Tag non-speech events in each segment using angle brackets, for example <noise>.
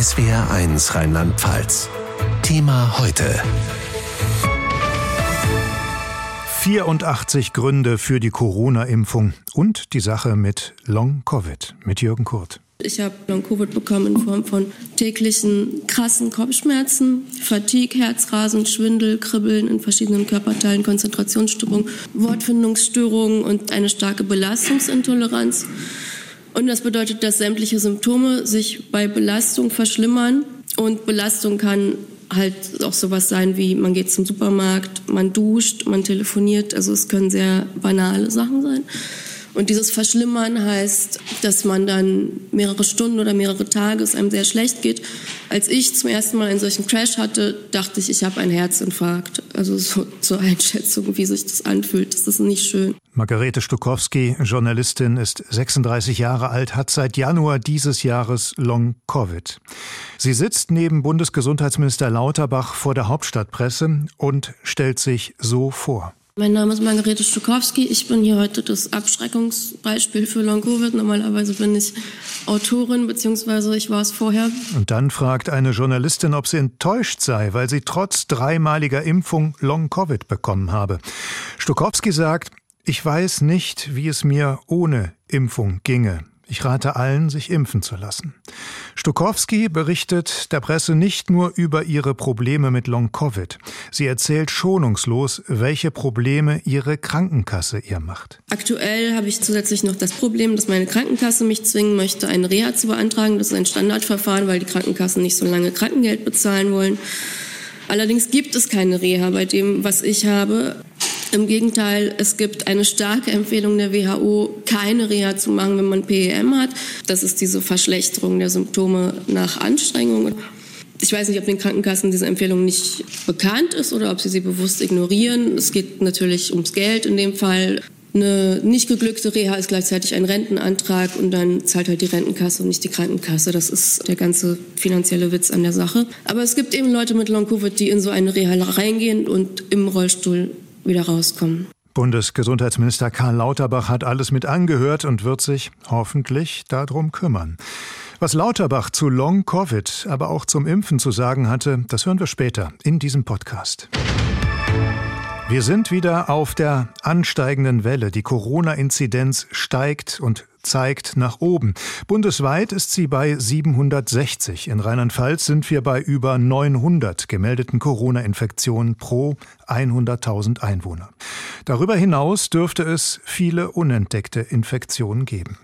SWR1 Rheinland-Pfalz. Thema heute. 84 Gründe für die Corona-Impfung und die Sache mit Long-Covid mit Jürgen Kurt. Ich habe Long-Covid bekommen in Form von täglichen krassen Kopfschmerzen, Fatigue, Herzrasen, Schwindel, Kribbeln in verschiedenen Körperteilen, Konzentrationsstörungen, Wortfindungsstörungen und eine starke Belastungsintoleranz. Und das bedeutet, dass sämtliche Symptome sich bei Belastung verschlimmern. Und Belastung kann halt auch sowas sein wie, man geht zum Supermarkt, man duscht, man telefoniert. Also es können sehr banale Sachen sein. Und dieses Verschlimmern heißt, dass man dann mehrere Stunden oder mehrere Tage es einem sehr schlecht geht. Als ich zum ersten Mal einen solchen Crash hatte, dachte ich, ich habe einen Herzinfarkt. Also so <laughs> zur Einschätzung, wie sich das anfühlt. Das ist nicht schön. Margarete Stukowski, Journalistin, ist 36 Jahre alt, hat seit Januar dieses Jahres Long-Covid. Sie sitzt neben Bundesgesundheitsminister Lauterbach vor der Hauptstadtpresse und stellt sich so vor. Mein Name ist Margarete Stukowski. Ich bin hier heute das Abschreckungsbeispiel für Long-Covid. Normalerweise bin ich Autorin, beziehungsweise ich war es vorher. Und dann fragt eine Journalistin, ob sie enttäuscht sei, weil sie trotz dreimaliger Impfung Long-Covid bekommen habe. Stukowski sagt, ich weiß nicht, wie es mir ohne Impfung ginge. Ich rate allen, sich impfen zu lassen. Stukowski berichtet der Presse nicht nur über ihre Probleme mit Long-Covid. Sie erzählt schonungslos, welche Probleme ihre Krankenkasse ihr macht. Aktuell habe ich zusätzlich noch das Problem, dass meine Krankenkasse mich zwingen möchte, eine Reha zu beantragen. Das ist ein Standardverfahren, weil die Krankenkassen nicht so lange Krankengeld bezahlen wollen. Allerdings gibt es keine Reha bei dem, was ich habe. Im Gegenteil, es gibt eine starke Empfehlung der WHO, keine Reha zu machen, wenn man PEM hat. Das ist diese Verschlechterung der Symptome nach Anstrengung. Ich weiß nicht, ob den Krankenkassen diese Empfehlung nicht bekannt ist oder ob sie sie bewusst ignorieren. Es geht natürlich ums Geld in dem Fall. Eine nicht geglückte Reha ist gleichzeitig ein Rentenantrag und dann zahlt halt die Rentenkasse und nicht die Krankenkasse. Das ist der ganze finanzielle Witz an der Sache. Aber es gibt eben Leute mit Long-Covid, die in so eine Reha reingehen und im Rollstuhl wieder rauskommen. Bundesgesundheitsminister Karl Lauterbach hat alles mit angehört und wird sich hoffentlich darum kümmern. Was Lauterbach zu Long Covid, aber auch zum Impfen zu sagen hatte, das hören wir später in diesem Podcast. Wir sind wieder auf der ansteigenden Welle. Die Corona-Inzidenz steigt und zeigt nach oben. Bundesweit ist sie bei 760. In Rheinland-Pfalz sind wir bei über 900 gemeldeten Corona-Infektionen pro 100.000 Einwohner. Darüber hinaus dürfte es viele unentdeckte Infektionen geben.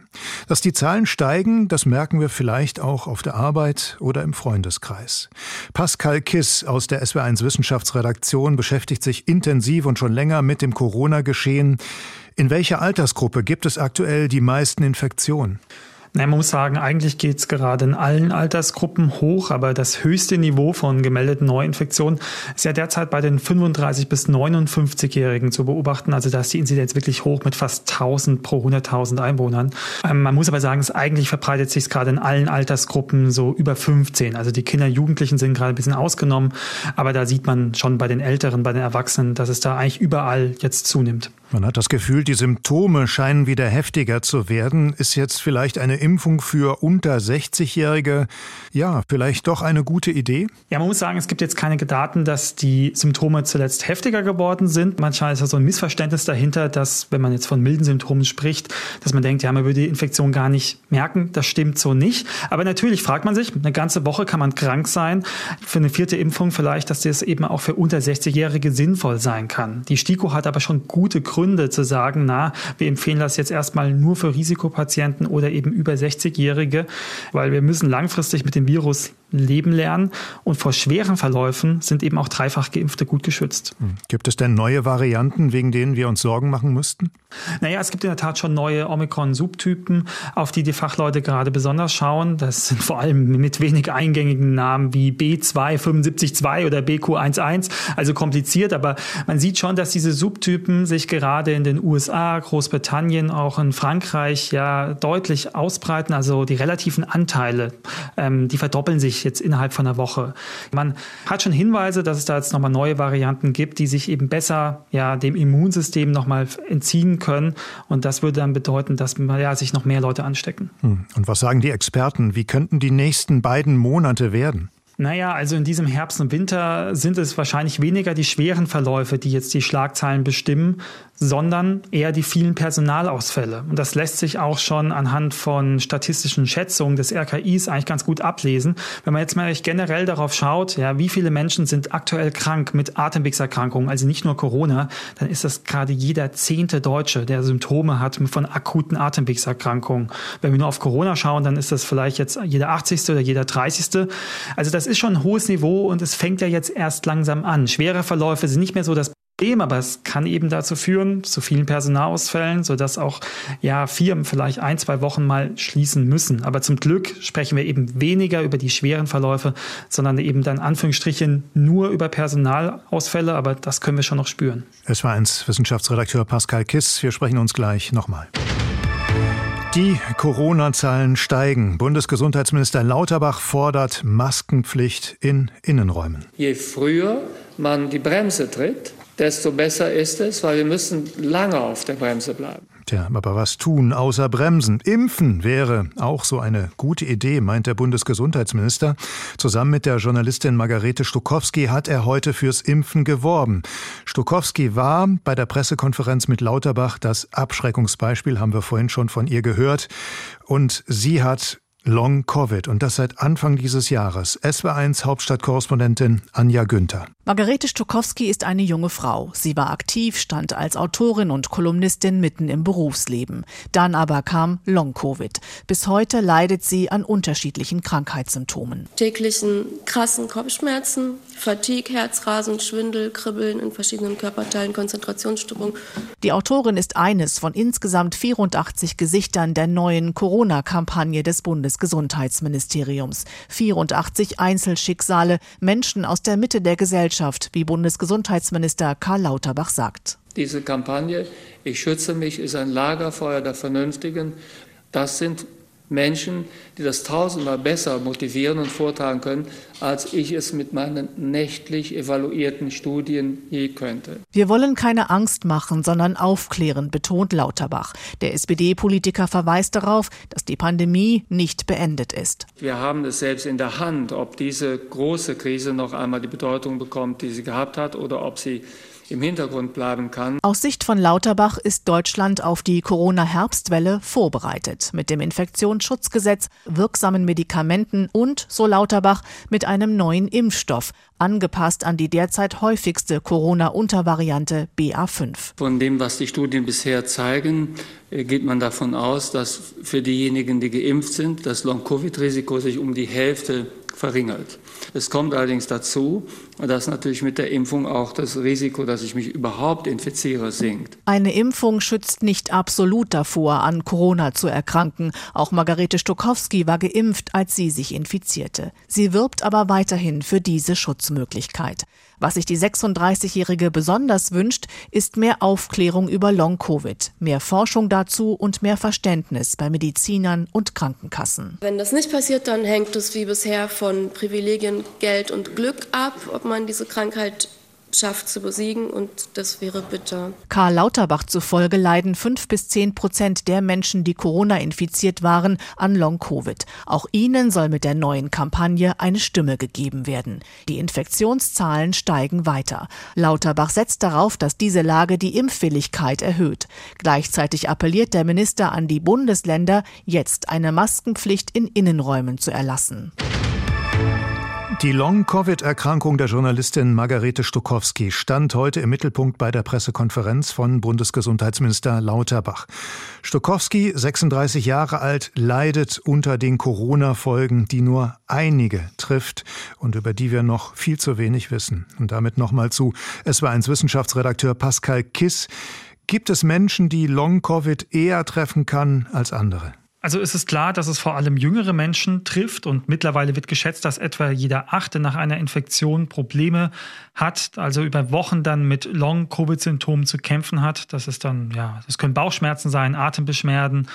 Dass die Zahlen steigen, das merken wir vielleicht auch auf der Arbeit oder im Freundeskreis. Pascal Kiss aus der SW1 Wissenschaftsredaktion beschäftigt sich intensiv und schon länger mit dem Corona-Geschehen. In welcher Altersgruppe gibt es aktuell die meisten Infektionen? man muss sagen, eigentlich geht es gerade in allen Altersgruppen hoch, aber das höchste Niveau von gemeldeten Neuinfektionen ist ja derzeit bei den 35 bis 59-Jährigen zu beobachten. Also da ist die Inzidenz wirklich hoch mit fast 1000 pro 100.000 Einwohnern. Ähm, man muss aber sagen, es eigentlich verbreitet sich gerade in allen Altersgruppen so über 15. Also die Kinder, Jugendlichen sind gerade ein bisschen ausgenommen, aber da sieht man schon bei den Älteren, bei den Erwachsenen, dass es da eigentlich überall jetzt zunimmt. Man hat das Gefühl, die Symptome scheinen wieder heftiger zu werden. Ist jetzt vielleicht eine Impfung für unter 60-Jährige ja vielleicht doch eine gute Idee? Ja, man muss sagen, es gibt jetzt keine Daten, dass die Symptome zuletzt heftiger geworden sind. Manchmal ist da so ein Missverständnis dahinter, dass wenn man jetzt von milden Symptomen spricht, dass man denkt, ja, man würde die Infektion gar nicht merken. Das stimmt so nicht. Aber natürlich fragt man sich, eine ganze Woche kann man krank sein. Für eine vierte Impfung vielleicht, dass das eben auch für unter 60-Jährige sinnvoll sein kann. Die STIKO hat aber schon gute Gründe Gründe zu sagen, na, wir empfehlen das jetzt erstmal nur für Risikopatienten oder eben über 60-Jährige, weil wir müssen langfristig mit dem Virus leben lernen und vor schweren Verläufen sind eben auch dreifach Geimpfte gut geschützt. Hm. Gibt es denn neue Varianten, wegen denen wir uns Sorgen machen müssten? Naja, es gibt in der Tat schon neue Omikron-Subtypen, auf die die Fachleute gerade besonders schauen. Das sind vor allem mit wenig eingängigen Namen wie B2, oder BQ11, also kompliziert, aber man sieht schon, dass diese Subtypen sich gerade gerade in den USA, Großbritannien, auch in Frankreich ja deutlich ausbreiten. Also die relativen Anteile, ähm, die verdoppeln sich jetzt innerhalb von einer Woche. Man hat schon Hinweise, dass es da jetzt nochmal neue Varianten gibt, die sich eben besser ja dem Immunsystem nochmal entziehen können. Und das würde dann bedeuten, dass ja, sich noch mehr Leute anstecken. Hm. Und was sagen die Experten? Wie könnten die nächsten beiden Monate werden? Naja, also in diesem Herbst und Winter sind es wahrscheinlich weniger die schweren Verläufe, die jetzt die Schlagzeilen bestimmen, sondern eher die vielen Personalausfälle. Und das lässt sich auch schon anhand von statistischen Schätzungen des RKIs eigentlich ganz gut ablesen. Wenn man jetzt mal generell darauf schaut, ja, wie viele Menschen sind aktuell krank mit Atemwegserkrankungen, also nicht nur Corona, dann ist das gerade jeder zehnte Deutsche, der Symptome hat von akuten Atemwegserkrankungen. Wenn wir nur auf Corona schauen, dann ist das vielleicht jetzt jeder 80. oder jeder 30. Also das ist schon ein hohes Niveau und es fängt ja jetzt erst langsam an. Schwere Verläufe sind nicht mehr so das Problem, aber es kann eben dazu führen, zu vielen Personalausfällen, sodass auch ja, Firmen vielleicht ein, zwei Wochen mal schließen müssen. Aber zum Glück sprechen wir eben weniger über die schweren Verläufe, sondern eben dann Anführungsstrichen nur über Personalausfälle, aber das können wir schon noch spüren. Es war eins Wissenschaftsredakteur Pascal Kiss. Wir sprechen uns gleich nochmal. Die Corona-Zahlen steigen. Bundesgesundheitsminister Lauterbach fordert Maskenpflicht in Innenräumen. Je früher man die Bremse tritt, desto besser ist es, weil wir müssen lange auf der Bremse bleiben. Tja, aber was tun außer bremsen? Impfen wäre auch so eine gute Idee, meint der Bundesgesundheitsminister. Zusammen mit der Journalistin Margarete Stukowski hat er heute fürs Impfen geworben. Stukowski war bei der Pressekonferenz mit Lauterbach das Abschreckungsbeispiel, haben wir vorhin schon von ihr gehört. Und sie hat Long Covid und das seit Anfang dieses Jahres. SW1 Hauptstadtkorrespondentin Anja Günther. Margarete Stokowski ist eine junge Frau. Sie war aktiv, stand als Autorin und Kolumnistin mitten im Berufsleben. Dann aber kam Long Covid. Bis heute leidet sie an unterschiedlichen Krankheitssymptomen. Täglichen krassen Kopfschmerzen, Fatigue, Herzrasen, Schwindel, Kribbeln in verschiedenen Körperteilen, Konzentrationsstörungen. Die Autorin ist eines von insgesamt 84 Gesichtern der neuen Corona-Kampagne des Bundesgesundheitsministeriums. 84 Einzelschicksale, Menschen aus der Mitte der Gesellschaft, wie Bundesgesundheitsminister Karl Lauterbach sagt. Diese Kampagne Ich schütze mich ist ein Lagerfeuer der Vernünftigen. Das sind Menschen, die das tausendmal besser motivieren und vortragen können, als ich es mit meinen nächtlich evaluierten Studien je könnte. Wir wollen keine Angst machen, sondern aufklären, betont Lauterbach. Der SPD-Politiker verweist darauf, dass die Pandemie nicht beendet ist. Wir haben es selbst in der Hand, ob diese große Krise noch einmal die Bedeutung bekommt, die sie gehabt hat, oder ob sie im Hintergrund bleiben kann. Aus Sicht von Lauterbach ist Deutschland auf die Corona-Herbstwelle vorbereitet. Mit dem Infektionsschutzgesetz, wirksamen Medikamenten und, so Lauterbach, mit einem neuen Impfstoff, angepasst an die derzeit häufigste Corona-Untervariante BA5. Von dem, was die Studien bisher zeigen, äh, geht man davon aus, dass für diejenigen, die geimpft sind, das Long-Covid-Risiko sich um die Hälfte verringert. Es kommt allerdings dazu, dass natürlich mit der Impfung auch das Risiko, dass ich mich überhaupt infiziere, sinkt. Eine Impfung schützt nicht absolut davor, an Corona zu erkranken. Auch Margarete Stokowski war geimpft, als sie sich infizierte. Sie wirbt aber weiterhin für diese Schutzmöglichkeit. Was sich die 36-Jährige besonders wünscht, ist mehr Aufklärung über Long-Covid, mehr Forschung dazu und mehr Verständnis bei Medizinern und Krankenkassen. Wenn das nicht passiert, dann hängt es wie bisher von Privilegien, Geld und Glück ab, ob man diese Krankheit schafft zu besiegen und das wäre bitter. Karl Lauterbach zufolge leiden fünf bis zehn Prozent der Menschen, die Corona infiziert waren, an Long-Covid. Auch ihnen soll mit der neuen Kampagne eine Stimme gegeben werden. Die Infektionszahlen steigen weiter. Lauterbach setzt darauf, dass diese Lage die Impfwilligkeit erhöht. Gleichzeitig appelliert der Minister an die Bundesländer, jetzt eine Maskenpflicht in Innenräumen zu erlassen. Die Long-Covid-Erkrankung der Journalistin Margarete Stukowski stand heute im Mittelpunkt bei der Pressekonferenz von Bundesgesundheitsminister Lauterbach. Stukowski, 36 Jahre alt, leidet unter den Corona-Folgen, die nur einige trifft und über die wir noch viel zu wenig wissen. Und damit nochmal zu Es war eins Wissenschaftsredakteur Pascal Kiss. Gibt es Menschen, die Long-Covid eher treffen kann als andere? Also es ist klar, dass es vor allem jüngere Menschen trifft und mittlerweile wird geschätzt, dass etwa jeder Achte nach einer Infektion Probleme hat, also über Wochen dann mit Long-Covid-Symptomen zu kämpfen hat. Das ist dann, ja, das können Bauchschmerzen sein, Atembeschwerden,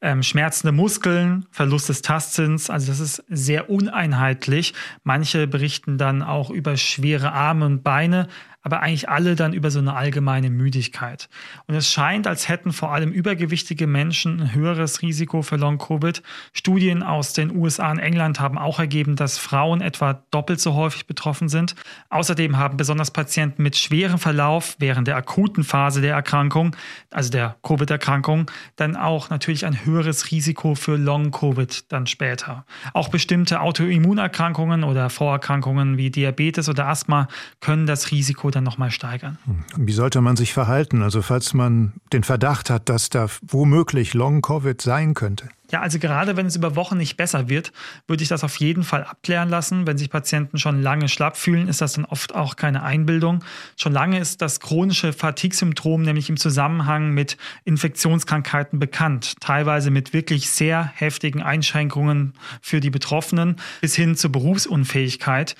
ähm, schmerzende Muskeln, Verlust des Tastsinns. Also das ist sehr uneinheitlich. Manche berichten dann auch über schwere Arme und Beine, aber eigentlich alle dann über so eine allgemeine Müdigkeit. Und es scheint, als hätten vor allem übergewichtige Menschen ein höheres Risiko für Long-Covid. Studien aus den USA und England haben auch ergeben, dass Frauen etwa doppelt so häufig betroffen sind. Außerdem haben besonders Patienten mit schwerem Verlauf während der akuten Phase der Erkrankung, also der Covid-Erkrankung, dann auch natürlich ein höheres Risiko für Long-Covid dann später. Auch bestimmte Autoimmunerkrankungen oder Vorerkrankungen wie Diabetes oder Asthma können das Risiko dann nochmal steigern. Wie sollte man sich verhalten? Also falls man den Verdacht hat, dass da womöglich Long-Covid sein könnte. Ja, also gerade wenn es über Wochen nicht besser wird, würde ich das auf jeden Fall abklären lassen. Wenn sich Patienten schon lange schlapp fühlen, ist das dann oft auch keine Einbildung. Schon lange ist das chronische Fatigue-Syndrom nämlich im Zusammenhang mit Infektionskrankheiten bekannt, teilweise mit wirklich sehr heftigen Einschränkungen für die Betroffenen bis hin zur Berufsunfähigkeit.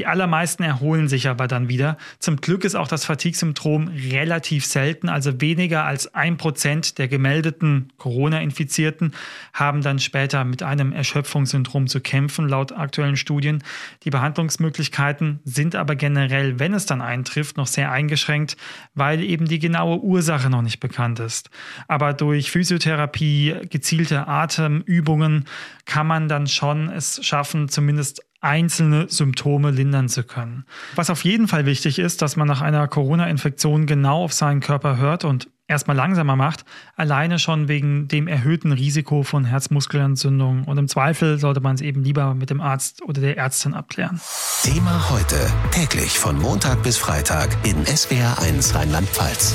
Die allermeisten erholen sich aber dann wieder. Zum Glück ist auch das Fatigue-Symptom relativ selten, also weniger als ein Prozent der gemeldeten Corona-Infizierten haben dann später mit einem Erschöpfungssyndrom zu kämpfen, laut aktuellen Studien. Die Behandlungsmöglichkeiten sind aber generell, wenn es dann eintrifft, noch sehr eingeschränkt, weil eben die genaue Ursache noch nicht bekannt ist. Aber durch Physiotherapie, gezielte Atemübungen kann man dann schon es schaffen, zumindest einzelne Symptome lindern zu können. Was auf jeden Fall wichtig ist, dass man nach einer Corona-Infektion genau auf seinen Körper hört und erstmal langsamer macht, alleine schon wegen dem erhöhten Risiko von Herzmuskelentzündung. Und im Zweifel sollte man es eben lieber mit dem Arzt oder der Ärztin abklären. Thema heute, täglich von Montag bis Freitag in SWR1 Rheinland-Pfalz.